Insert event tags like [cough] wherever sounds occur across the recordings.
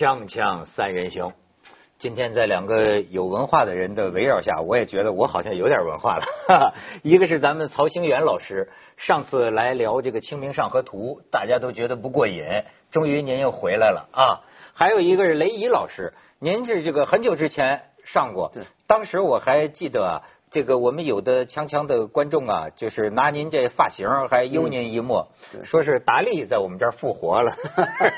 锵锵三人行，今天在两个有文化的人的围绕下，我也觉得我好像有点文化了。哈 [laughs] 哈一个是咱们曹兴元老师，上次来聊这个《清明上河图》，大家都觉得不过瘾，终于您又回来了啊。还有一个是雷怡老师，您是这个很久之前上过，当时我还记得啊。这个我们有的锵锵的观众啊，就是拿您这发型还悠您一默，对说是达利在我们这儿复活了，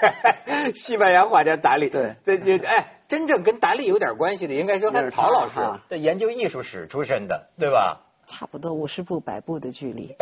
[laughs] 西班牙画家达利。对这这哎，真正跟达利有点关系的，应该说他那是曹老师这研究艺术史出身的，对吧？差不多五十步百步的距离。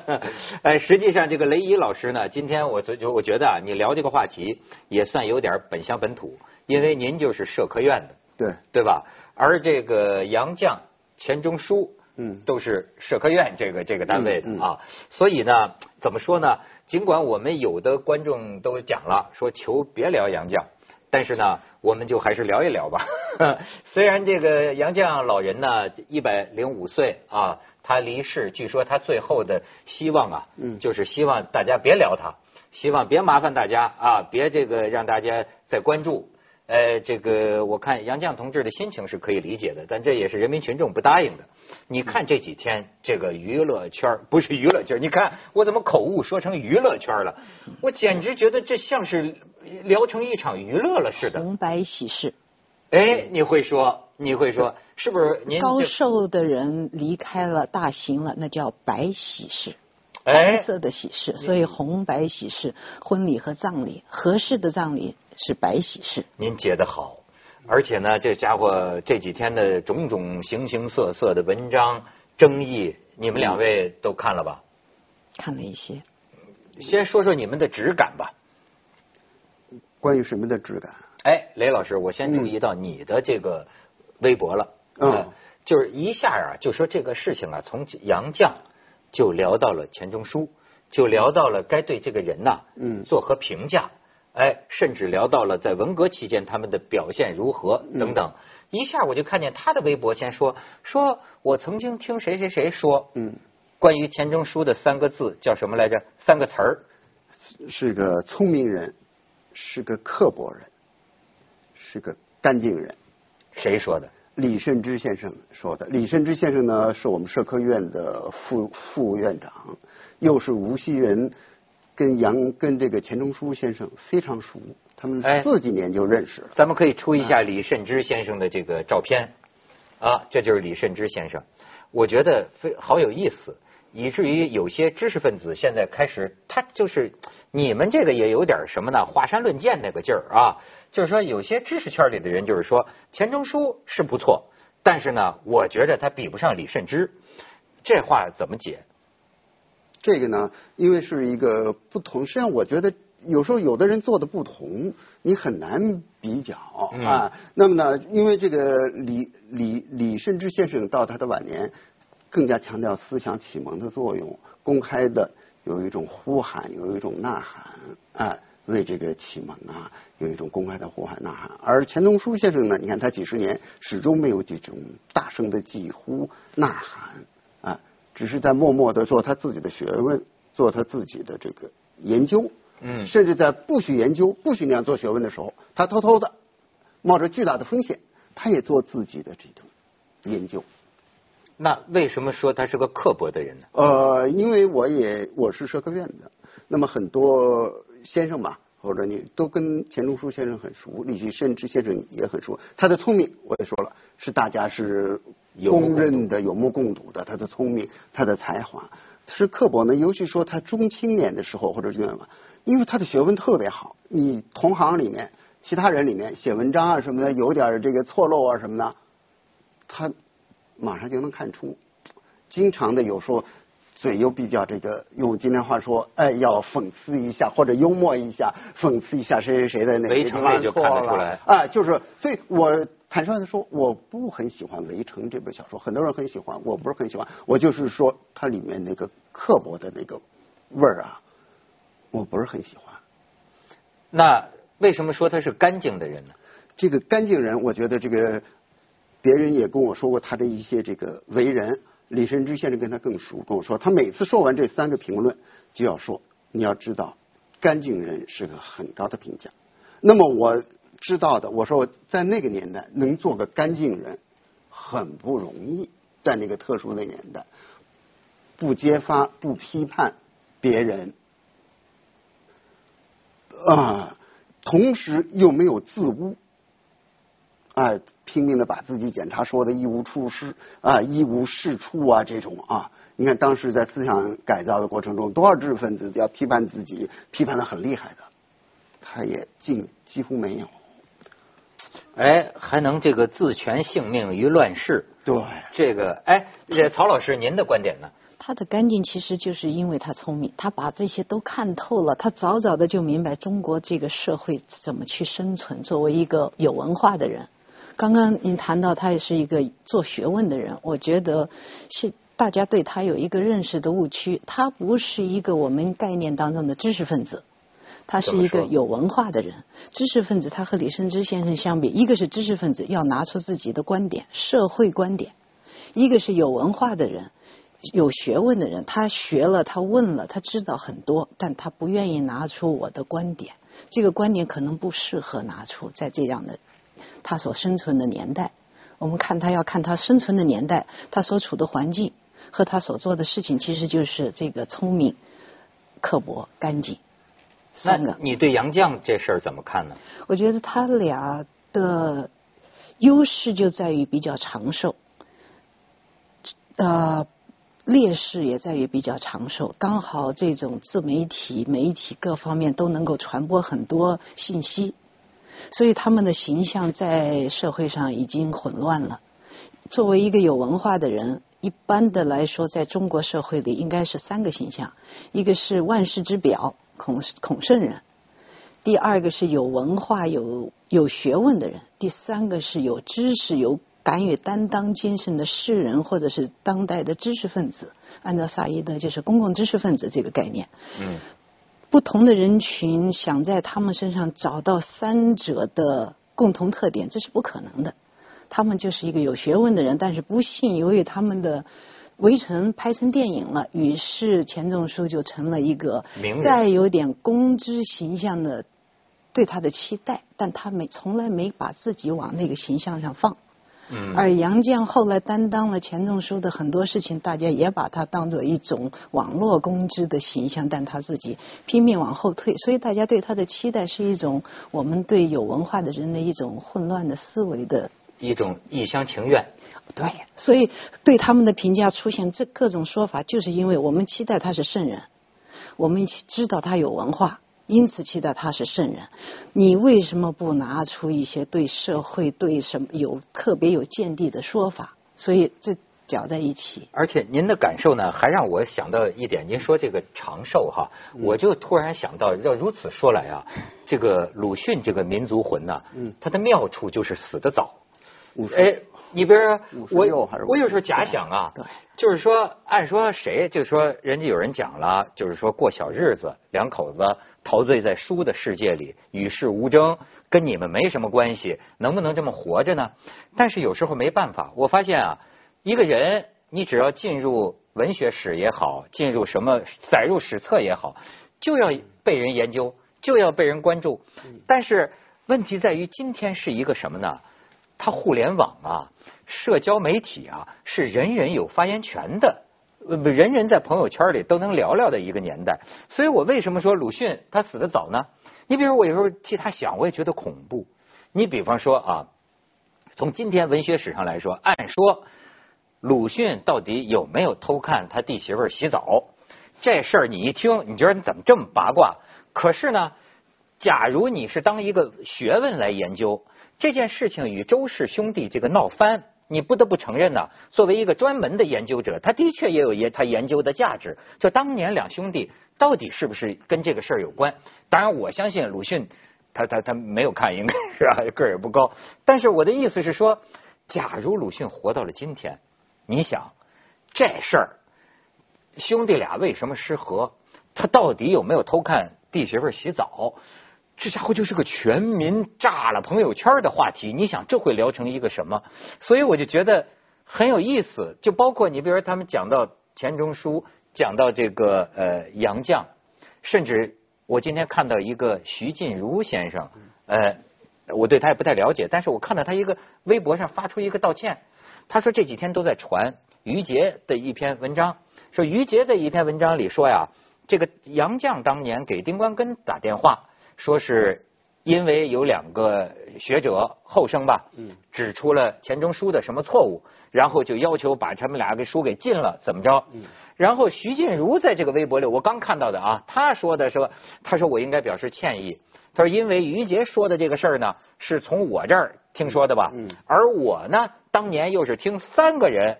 [laughs] 哎，实际上这个雷伊老师呢，今天我就就我觉得啊，你聊这个话题也算有点本乡本土，因为您就是社科院的，对，对吧？而这个杨绛、钱钟书，嗯都是社科院这个这个单位的啊。所以呢，怎么说呢？尽管我们有的观众都讲了，说求别聊杨绛，但是呢，我们就还是聊一聊吧。[laughs] 虽然这个杨绛老人呢，一百零五岁啊，他离世，据说他最后的希望啊，嗯就是希望大家别聊他，希望别麻烦大家啊，别这个让大家再关注。呃，这个我看杨绛同志的心情是可以理解的，但这也是人民群众不答应的。你看这几天这个娱乐圈儿不是娱乐圈儿，你看我怎么口误说成娱乐圈儿了？我简直觉得这像是聊成一场娱乐了似的。红白喜事，哎，你会说，你会说，是不是您高寿的人离开了大行了，那叫白喜事。哎白色的喜事，所以红白喜事，婚礼和葬礼，合适的葬礼是白喜事。您解得好，而且呢，这家伙这几天的种种形形色色的文章争议，你们两位都看了吧？看了一些，先说说你们的质感吧。关于什么的质感？哎，雷老师，我先注意到你的这个微博了，嗯呃就是一下啊，就说这个事情啊，从杨绛就聊到了钱钟书，就聊到了该对这个人呐、嗯作何评价，哎，甚至聊到了在文革期间他们的表现如何等等。一下我就看见他的微博先说，说我曾经听谁谁谁说，嗯，关于钱钟书的三个字叫什么来着？三个词儿，是个聪明人，是个刻薄人，是个干净人。谁说的？李慎之先生说的。李慎之先生呢，是我们社科院的副副院长，又是无锡人，跟杨跟这个钱钟书先生非常熟，他们哎四几年就认识了。咱们可以出一下李慎之先生的这个照片，啊，这就是李慎之先生，我觉得非好有意思，以至于有些知识分子现在开始，他就是你们这个也有点什么呢？华山论剑那个劲儿啊，就是说有些知识圈里的人就是说钱钟书是不错，但是呢，我觉得他比不上李慎之，这话怎么解？这个呢，因为是一个不同，实际上我觉得有时候有的人做的不同，你很难比较嗯啊。那么呢，因为这个李李李慎之先生到他的晚年，更加强调思想启蒙的作用，公开的有一种呼喊，有一种呐喊啊。为这个启蒙啊，有一种公开的呼喊呐喊，而钱钟书先生呢，你看他几十年始终没有这种大声的疾呼呐喊啊，只是在默默的做他自己的学问，做他自己的这个研究，嗯甚至在不许研究、不许那样做学问的时候，他偷偷的冒着巨大的风险，他也做自己的这种研究。那为什么说他是个刻薄的人呢？呃，因为我也我是社科院的，那么很多先生吧，或者你都跟钱钟书先生很熟，李济深之先生也很熟。他的聪明我也说了，是大家是公认的、有目共睹的。他的聪明，他的才华，是刻薄呢。尤其说他中青年的时候或者是什么，因为他的学问特别好，你同行里面其他人里面写文章啊什么的有点这个错漏啊什么的，他马上就能看出。经常的有时候嘴又比较这个，用今天话说，哎，要讽刺一下或者幽默一下，讽刺一下谁谁谁的那个围地方城里就错了看得出来啊，就是，所以我坦率的说，我不很喜欢《围城》这本小说，很多人很喜欢，我不是很喜欢，我就是说它里面那个刻薄的那个味儿啊，我不是很喜欢。那为什么说他是干净的人呢？这个干净人，我觉得这个别人也跟我说过他的一些这个为人。李慎之先生跟他更熟，跟我说，他每次说完这三个评论，就要说，你要知道，干净人是个很高的评价。那么我知道的。我说我在那个年代能做个干净人，很不容易，在那个特殊的年代，不揭发、不批判别人，啊，同时又没有自污，哎，拼命的把自己检查说的一无处事啊，一无是处啊，这种啊，你看当时在思想改造的过程中，多少知识分子要批判自己，批判的很厉害的，他也尽几乎没有。哎，还能这个自全性命于乱世，对，这个哎，这曹老师您的观点呢？他的干净其实就是因为他聪明，他把这些都看透了，他早早的就明白中国这个社会怎么去生存。作为一个有文化的人，刚刚您谈到他也是一个做学问的人，我觉得是大家对他有一个认识的误区，他不是一个我们概念当中的知识分子。他是一个有文化的人，知识分子。他和李慎之先生相比，一个是知识分子，要拿出自己的观点、社会观点；一个是有文化的人。有学问的人，他学了，他问了，他知道很多，但他不愿意拿出我的观点。这个观点可能不适合拿出在这样的他所生存的年代。我们看他要看他生存的年代，他所处的环境和他所做的事情，其实就是这个聪明、刻薄、干净三个。你对杨绛这事儿怎么看呢？我觉得他俩的优势就在于比较长寿，呃。劣势也在于比较长寿，刚好这种自媒体、媒体各方面都能够传播很多信息，所以他们的形象在社会上已经混乱了。作为一个有文化的人，一般的来说，在中国社会里应该是三个形象：一个是万世之表孔孔圣人；第二个是有文化、有有学问的人；第三个是有知识、有。敢于担当精神的诗人，或者是当代的知识分子，按照萨伊德就是公共知识分子这个概念。嗯，不同的人群想在他们身上找到三者的共同特点，这是不可能的。他们就是一个有学问的人，但是不幸由于他们的《围城》拍成电影了，于是钱钟书就成了一个带有点公知形象的对他的期待，但他没从来没把自己往那个形象上放。而杨绛后来担当了钱钟书的很多事情，大家也把他当做一种网络公知的形象，但他自己拼命往后退，所以大家对他的期待是一种我们对有文化的人的一种混乱的思维的一种一厢情愿。对，所以对他们的评价出现这各种说法，就是因为我们期待他是圣人，我们知道他有文化。因此期待他是圣人，你为什么不拿出一些对社会、对什么有特别有见地的说法？所以这搅在一起。而且您的感受呢，还让我想到一点。您说这个长寿哈，我就突然想到，要如此说来啊，这个鲁迅这个民族魂呢，他的妙处就是死得早。哎，你比如说我，我有时候假想啊，就是说，按说谁，就是说，人家有人讲了，就是说过小日子，两口子陶醉在书的世界里，与世无争，跟你们没什么关系，能不能这么活着呢？但是有时候没办法，我发现啊，一个人，你只要进入文学史也好，进入什么载入史册也好，就要被人研究，就要被人关注。但是问题在于，今天是一个什么呢？它互联网啊，社交媒体啊，是人人有发言权的，人人在朋友圈里都能聊聊的一个年代。所以我为什么说鲁迅他死的早呢？你比如我有时候替他想，我也觉得恐怖。你比方说啊，从今天文学史上来说，按说鲁迅到底有没有偷看他弟媳妇洗澡这事儿，你一听，你觉得你怎么这么八卦？可是呢，假如你是当一个学问来研究。这件事情与周氏兄弟这个闹翻，你不得不承认呢。作为一个专门的研究者，他的确也有研他研究的价值。就当年两兄弟到底是不是跟这个事儿有关？当然，我相信鲁迅他他他没有看，应该是啊，个儿也不高。但是我的意思是说，假如鲁迅活到了今天，你想这事儿，兄弟俩为什么失和？他到底有没有偷看弟媳妇洗澡？这家伙就是个全民炸了朋友圈的话题，你想这会聊成一个什么？所以我就觉得很有意思。就包括你，比如说他们讲到钱钟书，讲到这个呃杨绛，甚至我今天看到一个徐静茹先生，呃，我对他也不太了解，但是我看到他一个微博上发出一个道歉，他说这几天都在传于杰的一篇文章，说于杰的一篇文章里说呀，这个杨绛当年给丁关根打电话，说是因为有两个学者后生吧，指出了钱钟书的什么错误，然后就要求把他们俩给书给禁了，怎么着？然后徐静茹在这个微博里，我刚看到的啊，他说的说，他说我应该表示歉意。他说因为于杰说的这个事儿呢，是从我这儿听说的吧，而我呢，当年又是听三个人，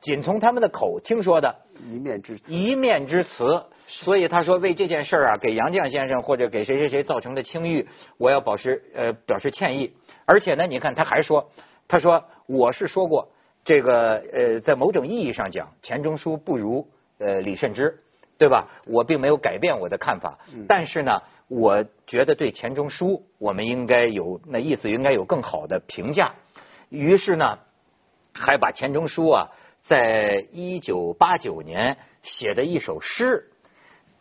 仅从他们的口听说的，一面之词，一面之词。所以他说为这件事儿啊，给杨绛先生或者给谁谁谁造成的清誉，我要保持呃表示歉意。而且呢，你看他还说，他说我是说过。这个呃，在某种意义上讲，钱钟书不如呃李慎之，对吧？我并没有改变我的看法，但是呢，我觉得对钱钟书，我们应该有那意思，应该有更好的评价。于是呢，还把钱钟书啊，在一九八九年写的一首诗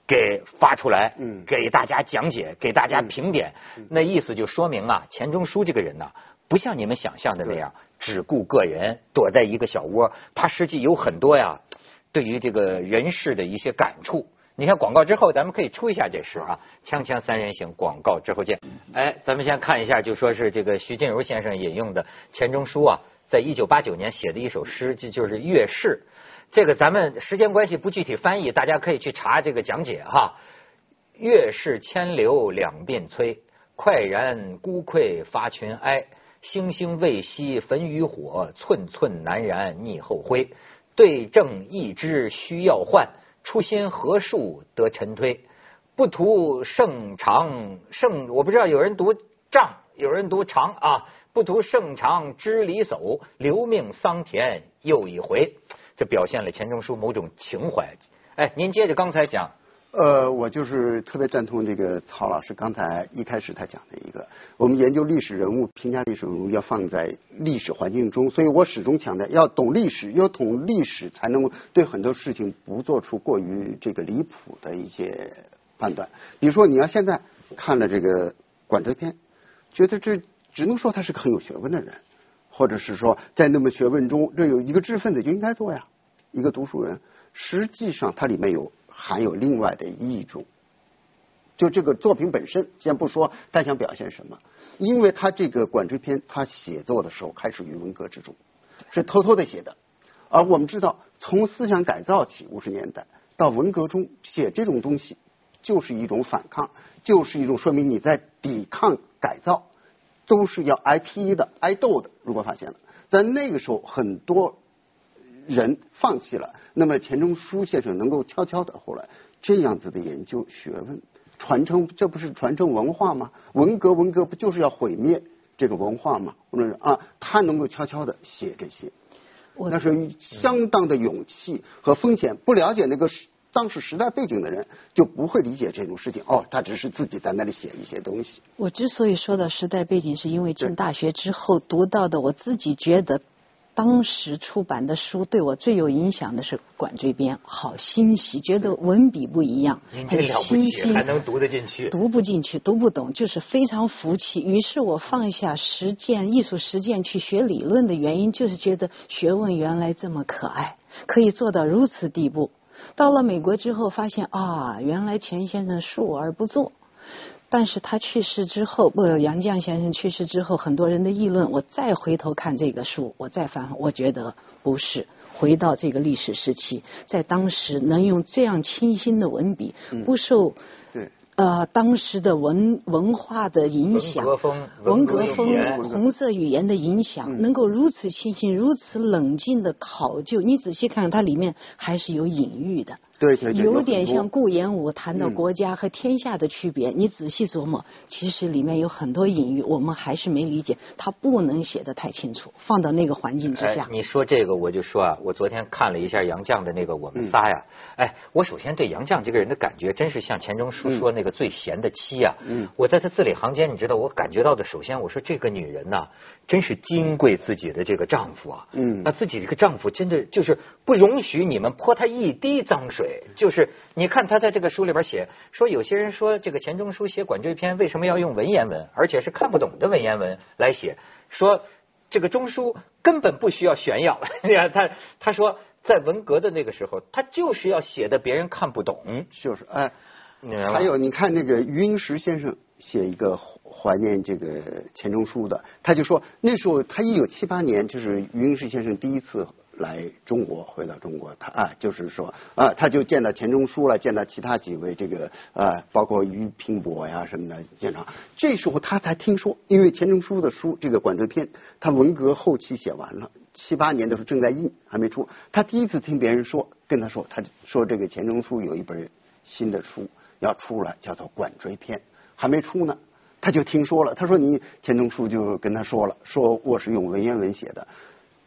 给发出来，给大家讲解，给大家评点。那意思就说明啊，钱钟书这个人呢。不像你们想象的那样，只顾个人，躲在一个小窝。他实际有很多呀，对于这个人事的一些感触。你看广告之后，咱们可以出一下这诗啊，《锵锵三人行》广告之后见。哎，咱们先看一下，就说是这个徐静茹先生引用的钱钟书啊，在一九八九年写的一首诗，就就是《月事》。这个咱们时间关系不具体翻译，大家可以去查这个讲解哈。月事千流两鬓催，快然孤愧发群哀。星星未熄焚余火，寸寸难燃逆后灰。对症一知需要换，初心何数得尘推。不图胜长胜，我不知道有人读丈，有人读长啊。不图胜长知离叟，留命桑田又一回。这表现了钱钟书某种情怀。哎，您接着刚才讲。呃，我就是特别赞同这个曹老师刚才一开始他讲的一个，我们研究历史人物、评价历史人物要放在历史环境中，所以我始终强调要懂历史，要懂历史才能对很多事情不做出过于这个离谱的一些判断。比如说，你要现在看了这个管锥篇，觉得这只能说他是个很有学问的人，或者是说在那么学问中，这有一个知识分子就应该做呀，一个读书人，实际上它里面有。含有另外的一种，就这个作品本身，先不说他想表现什么，因为他这个管锥篇，他写作的时候开始于文革之中，是偷偷的写的，而我们知道，从思想改造起，五十年代到文革中写这种东西，就是一种反抗，就是一种说明你在抵抗改造，都是要挨批的、挨斗的。如果发现了，在那个时候，很多。人放弃了，那么钱钟书先生能够悄悄的后来这样子的研究学问传承，这不是传承文化吗？文革文革不就是要毁灭这个文化吗？我说啊，他能够悄悄的写这些，那是相当的勇气和风险。不了解那个当时时代背景的人就不会理解这种事情。哦，他只是自己在那里写一些东西。我之所以说到时代背景，是因为进大学之后读到的，我自己觉得。当时出版的书对我最有影响的是《管锥编》，好欣喜，觉得文笔不一样，很新鲜，还能读得进去。读不进去，读不懂，就是非常服气。于是我放下实践艺术实践去学理论的原因，就是觉得学问原来这么可爱，可以做到如此地步。到了美国之后，发现啊，原来钱先生述而不作。但是他去世之后，不，杨绛先生去世之后，很多人的议论，我再回头看这个书，我再翻，我觉得不是回到这个历史时期，在当时能用这样清新的文笔，不受对。呃，当时的文文化的影响，文革风、红色语言的影响，能够如此清新、如此冷静的考究，你仔细看，它里面还是有隐喻的。对对对。有点像顾炎武谈到国家和天下的区别，你仔细琢磨，其实里面有很多隐喻，我们还是没理解，他不能写的太清楚，放到那个环境之下。你说这个，我就说啊，我昨天看了一下杨绛的那个《我们仨》呀，哎，我首先对杨绛这个人的感觉，真是像钱钟书说那。个最贤的妻啊，嗯我在他字里行间，你知道我感觉到的，首先我说这个女人呐，真是金贵自己的这个丈夫啊，嗯那自己这个丈夫真的就是不容许你们泼他一滴脏水。对，就是你看他在这个书里边写说，有些人说这个钱钟书写《管锥篇》为什么要用文言文，而且是看不懂的文言文来写？说这个钟书根本不需要炫耀。你 [laughs] 看他他说，在文革的那个时候，他就是要写的别人看不懂。就是哎，还有你看那个余英时先生写一个怀念这个钱钟书的，他就说那时候他一九七八年就是余英时先生第一次来中国，回到中国，他啊就是说啊他就见到钱钟书了，见到其他几位这个啊包括俞平伯呀什么的见场，这时候他才听说，因为钱钟书的书这个《管锥篇》，他文革后期写完了。七八年的时候正在印，还没出。他第一次听别人说，跟他说，他说这个钱钟书有一本新的书要出来，叫做《管锥篇》，还没出呢。他就听说了，他说你钱钟书就跟他说了，说我是用文言文写的。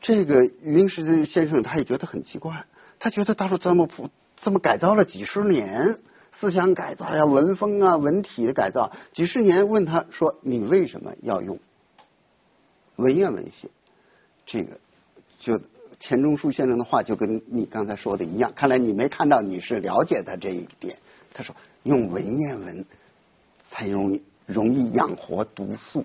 这个余英时先生他也觉得很奇怪，他觉得他说这么普这么改造了几十年，思想改造呀、文风啊、文体的改造，几十年，问他说你为什么要用文言文写？这个就钱钟书先生的话就跟你刚才说的一样，看来你没看到你是了解他这一点。他说用文言文才容易容易养活毒素。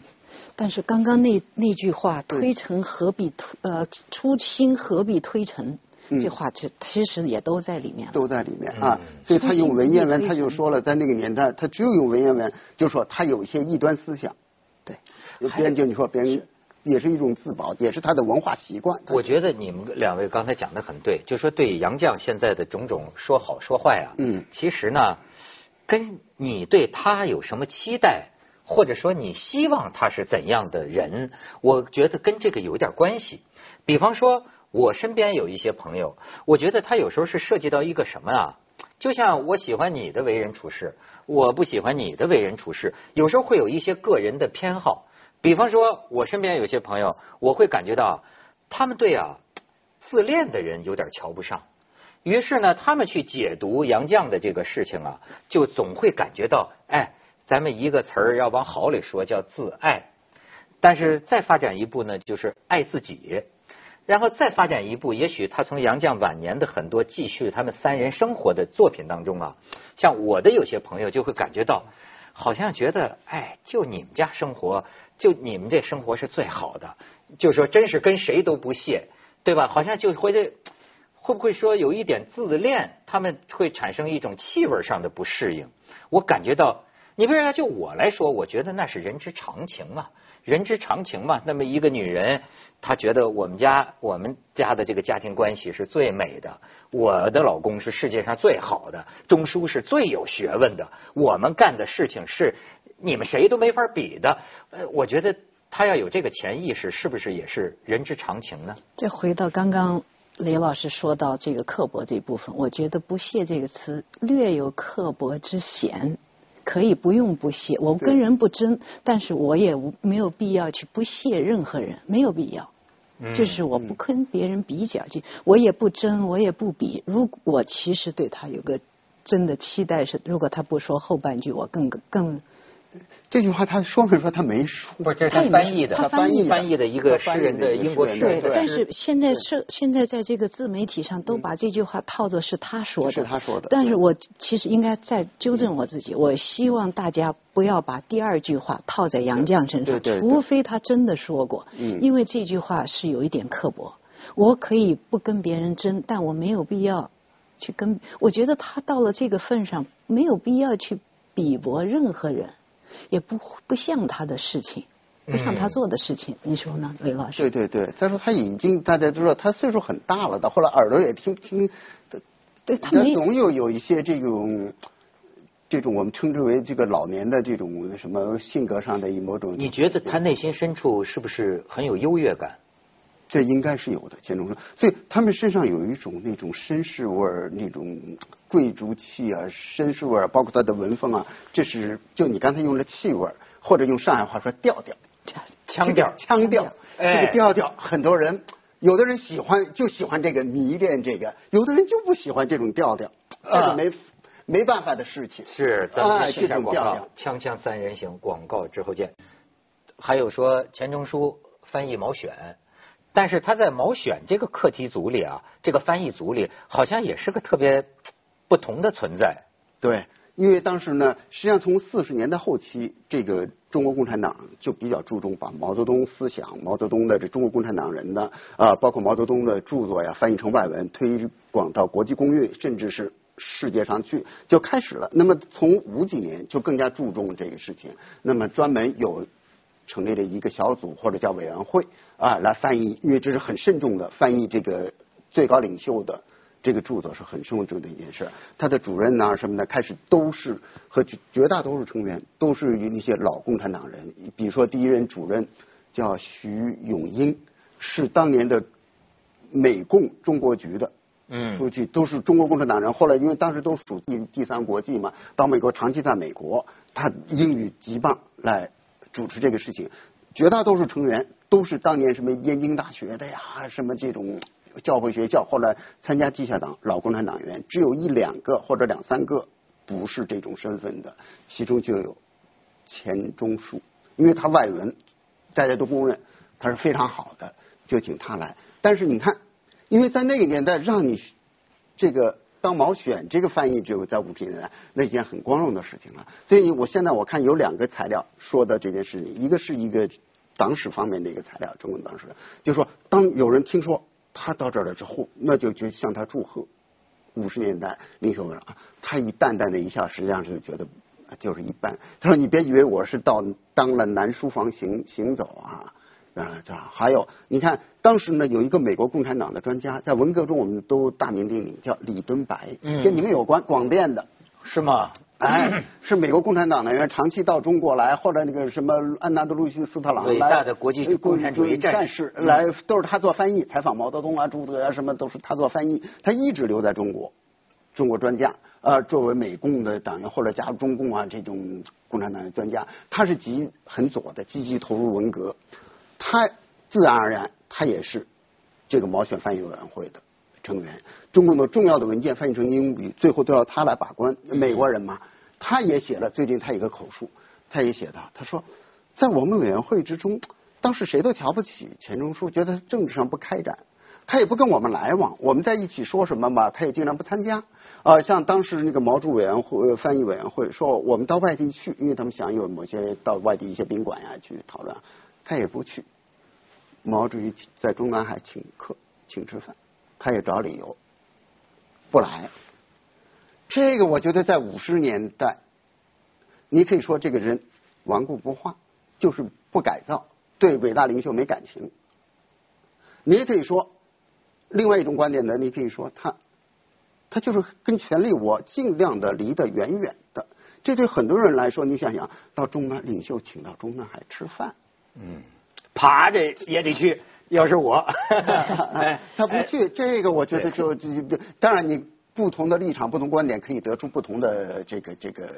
但是刚刚那那句话“推陈何必推呃初心何必推陈”，嗯。这话其其实也都在里面了。都在里面啊，所以他用文言文，他就说了，在那个年代，他只有用文言文，就说他有一些异端思想，对，别人就你说别人也是一种自保，也是他的文化习惯。我觉得你们两位刚才讲的很对，就说对杨绛现在的种种说好说坏啊，嗯。其实呢，跟你对他有什么期待，或者说你希望他是怎样的人，我觉得跟这个有点关系。比方说，我身边有一些朋友，我觉得他有时候是涉及到一个什么啊？就像我喜欢你的为人处事，我不喜欢你的为人处事，有时候会有一些个人的偏好。比方说，我身边有些朋友，我会感觉到他们对啊自恋的人有点瞧不上，于是呢，他们去解读杨绛的这个事情啊，就总会感觉到，哎，咱们一个词儿要往好里说叫自爱，但是再发展一步呢，就是爱自己。然后再发展一步，也许他从杨绛晚年的很多记叙他们三人生活的作品当中啊，像我的有些朋友就会感觉到，好像觉得，哎，就你们家生活，就你们这生活是最好的，就是说真是跟谁都不屑，对吧？好像就会这会不会说有一点自恋，他们会产生一种气味上的不适应？我感觉到，你比如说就我来说，我觉得那是人之常情啊。人之常情嘛，那么一个女人，她觉得我们家我们家的这个家庭关系是最美的，我的老公是世界上最好的，钟书是最有学问的，我们干的事情是你们谁都没法比的。呃，我觉得她要有这个潜意识，是不是也是人之常情呢？这回到刚刚雷老师说到这个刻薄这部分，我觉得“不屑”这个词略有刻薄之嫌。可以不用不屑，我跟人不争，但是我也没有必要去不屑任何人，没有必要。嗯就是我不跟别人比较，就我也不争，我也不比。如果我其实对他有个真的期待是，如果他不说后半句，我更更这句话他说没说他没说？不是，这是他翻译的，他翻译翻译的一个诗人的英国诗对人。对，但是现在是现在在这个自媒体上都把这句话套作是他说的，是他说的。但是我其实应该再纠正我自己，我希望大家不要把第二句话套在杨绛身上，除非他真的说过，嗯。因为这句话是有一点刻薄。我可以不跟别人争，但我没有必要去跟。我觉得他到了这个份上，没有必要去比驳任何人，也不不像他的事情，不像他嗯做的事情。你说呢，李老师？对对对，再说他已经大家都知道他岁数很大了，到后来耳朵也听不清，对他没总有有一些这种。这种我们称之为这个老年的这种什么性格上的某种，你觉得他内心深处是不是很有优越感？这应该是有的，钱钟书。所以他们身上有一种那种绅士味儿，那种贵族气啊，绅士味儿，包括他的文风啊，这是就你刚才用了气味儿，或者用上海话说调调，[laughs] 腔调，腔调，哎这个调调，很多人有的人喜欢就喜欢这个迷恋这个，有的人就不喜欢这种调调，这啊是没没办法的事情。是，咱们哎先听一下广告这种调调，《锵锵三人行》广告之后见。还有说钱钟书翻译毛选，但是他在毛选这个课题组里啊，这个翻译组里好像也是个特别 [tsk] 不同的存在。对，因为当时呢，实际上从四十年代后期，这个中国共产党就比较注重把毛泽东思想、毛泽东的这中国共产党人的啊，包括毛泽东的著作呀，翻译成外文，推广到国际公运，甚至是世界上去，就开始了。那么从五几年就更加注重这个事情，那么专门有成立了一个小组或者叫委员会啊，来翻译，因为这是很慎重的翻译这个最高领袖的。这个著作是很慎重的一件事，他的主任呐什么的，开始都是和绝绝大多数成员都是那些老共产党人，比如说第一任主任叫徐永英，是当年的美共中国局的嗯书记，都是中国共产党人。后来因为当时都属第第三国际嘛，到美国长期在美国，他英语极棒，来主持这个事情。绝大多数成员都是当年什么燕京大学的呀，什么这种。教会学校后来参加地下党老共产党员，只有一两个或者两三个不是这种身份的，其中就有钱钟书，因为他外文大家都公认他是非常好的，就请他来。但是你看，因为在那个年代让你这个当毛选这个翻译，只有在五十年代那件很光荣的事情了。所以我现在我看有两个材料说的这件事情，一个是一个党史方面的一个材料，中共党史，就说当有人听说。他到这儿了之后，那就就向他祝贺。五十年代领袖啊，他一淡淡的一笑，实际上是觉得就是一般。他说：“你别以为我是到当了南书房行行走啊啊！”这还有，你看当时呢，有一个美国共产党的专家，在文革中我们都大名鼎鼎，叫李敦白，跟你们有关，广电的，是吗？哎，是美国共产党的人长期到中国来，或者那个什么安纳德路西·斯特朗，伟大的国际共产主义战士来，都是他做翻译，采访毛泽东啊、朱德啊什么，都是他做翻译。他一直留在中国，中国专家啊，作为美共的党员或者加入中共啊这种共产党的专家，他是极很左的，积极投入文革。他自然而然，他也是这个毛选翻译委员会的。成员，中共的重要的文件翻译成英语，最后都要他来把关。美国人嘛，他也写了，最近他一个口述，他也写到，他说，在我们委员会之中，当时谁都瞧不起钱钟书，觉得政治上不开展，他也不跟我们来往，我们在一起说什么嘛，他也经常不参加。啊，像当时那个毛主委员会翻译委员会说，我们到外地去，因为他们想有某些到外地一些宾馆呀去讨论，他也不去。毛主席在中南海请客，请吃饭。他也找理由不来，这个我觉得在五十年代，你可以说这个人顽固不化，就是不改造，对伟大领袖没感情。你也可以说另外一种观点呢，你可以说他他就是跟权力我尽量的离得远远的。这对很多人来说，你想想到中南领袖请到中南海吃饭，嗯，爬着也得去。要是我，[laughs] 哎他不去，这个我觉得就这这，当然你不同的立场、不同观点可以得出不同的这个这个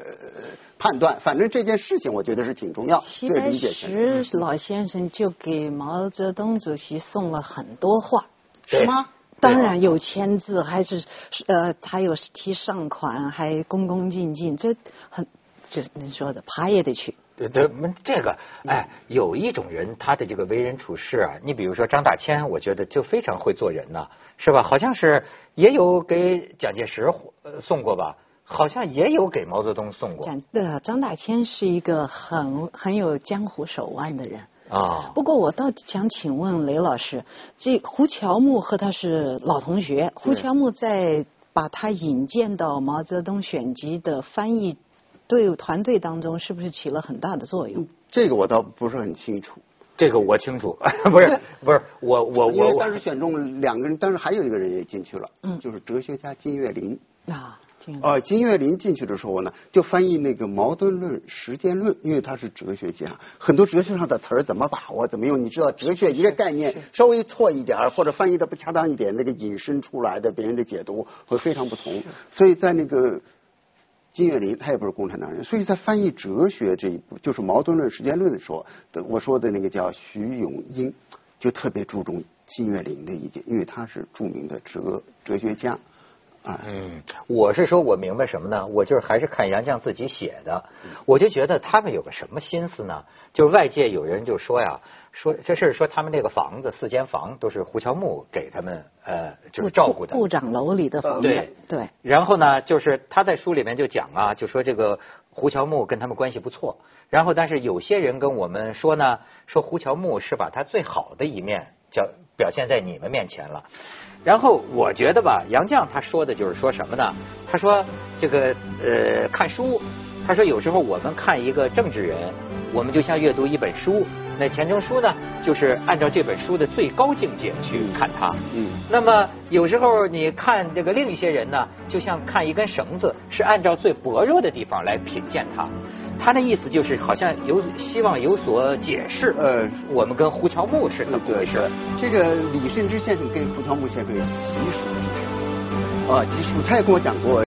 判断。反正这件事情我觉得是挺重要。齐白石老先生就给毛泽东主席送了很多话，是吗？当然有签字，还是呃，还有提上款，还恭恭敬敬，这很就是您说的，爬也得去。对对，这个哎，有一种人，他的这个为人处事啊，你比如说张大千，我觉得就非常会做人呢，是吧？好像是也有给蒋介石送过吧，好像也有给毛泽东送过。蒋呃，张大千是一个很很有江湖手腕的人啊。不过我倒想请问雷老师，这胡乔木和他是老同学，胡乔木在把他引荐到毛泽东选集的翻译。对团队当中是不是起了很大的作用？这个我倒不是很清楚。这个我清楚，[laughs] 不是 [laughs] 不是我我我当时选中两个人，当时还有一个人也进去了，嗯，就是哲学家金岳霖啊。呃，金岳霖进去的时候呢，就翻译那个矛盾论、时间论，因为他是哲学家，很多哲学上的词儿怎么把握、怎么用，你知道，哲学一个概念稍微错一点或者翻译的不恰当一点，那个引申出来的别人的解读会非常不同。所以在那个。金岳霖他也不是共产党人，所以在翻译哲学这一步，就是矛盾论、实践论的时候，我说的那个叫徐永英，就特别注重金岳霖的意见，因为他是著名的哲哲学家。啊。嗯，我是说我明白什么呢？我就是还是看杨绛自己写的，我就觉得他们有个什么心思呢？就是外界有人就说呀，说这事儿说他们这个房子四间房都是胡乔木给他们呃就是照顾的，部长楼里的房子，对对。然后呢，就是他在书里面就讲啊，就说这个胡乔木跟他们关系不错。然后，但是有些人跟我们说呢，说胡乔木是把他最好的一面叫表现在你们面前了。然后我觉得吧，杨绛他说的就是说什么呢？他说这个呃看书，他说有时候我们看一个政治人，我们就像阅读一本书。那钱钟书呢，就是按照这本书的最高境界去看他。嗯。那么有时候你看这个另一些人呢，就像看一根绳子，是按照最薄弱的地方来品鉴他。他的意思就是好像有希望有所解释。呃，我们跟胡乔木是怎么回事？这个李慎之先生跟胡乔木先生极熟极熟，啊，极熟。他也跟我讲过。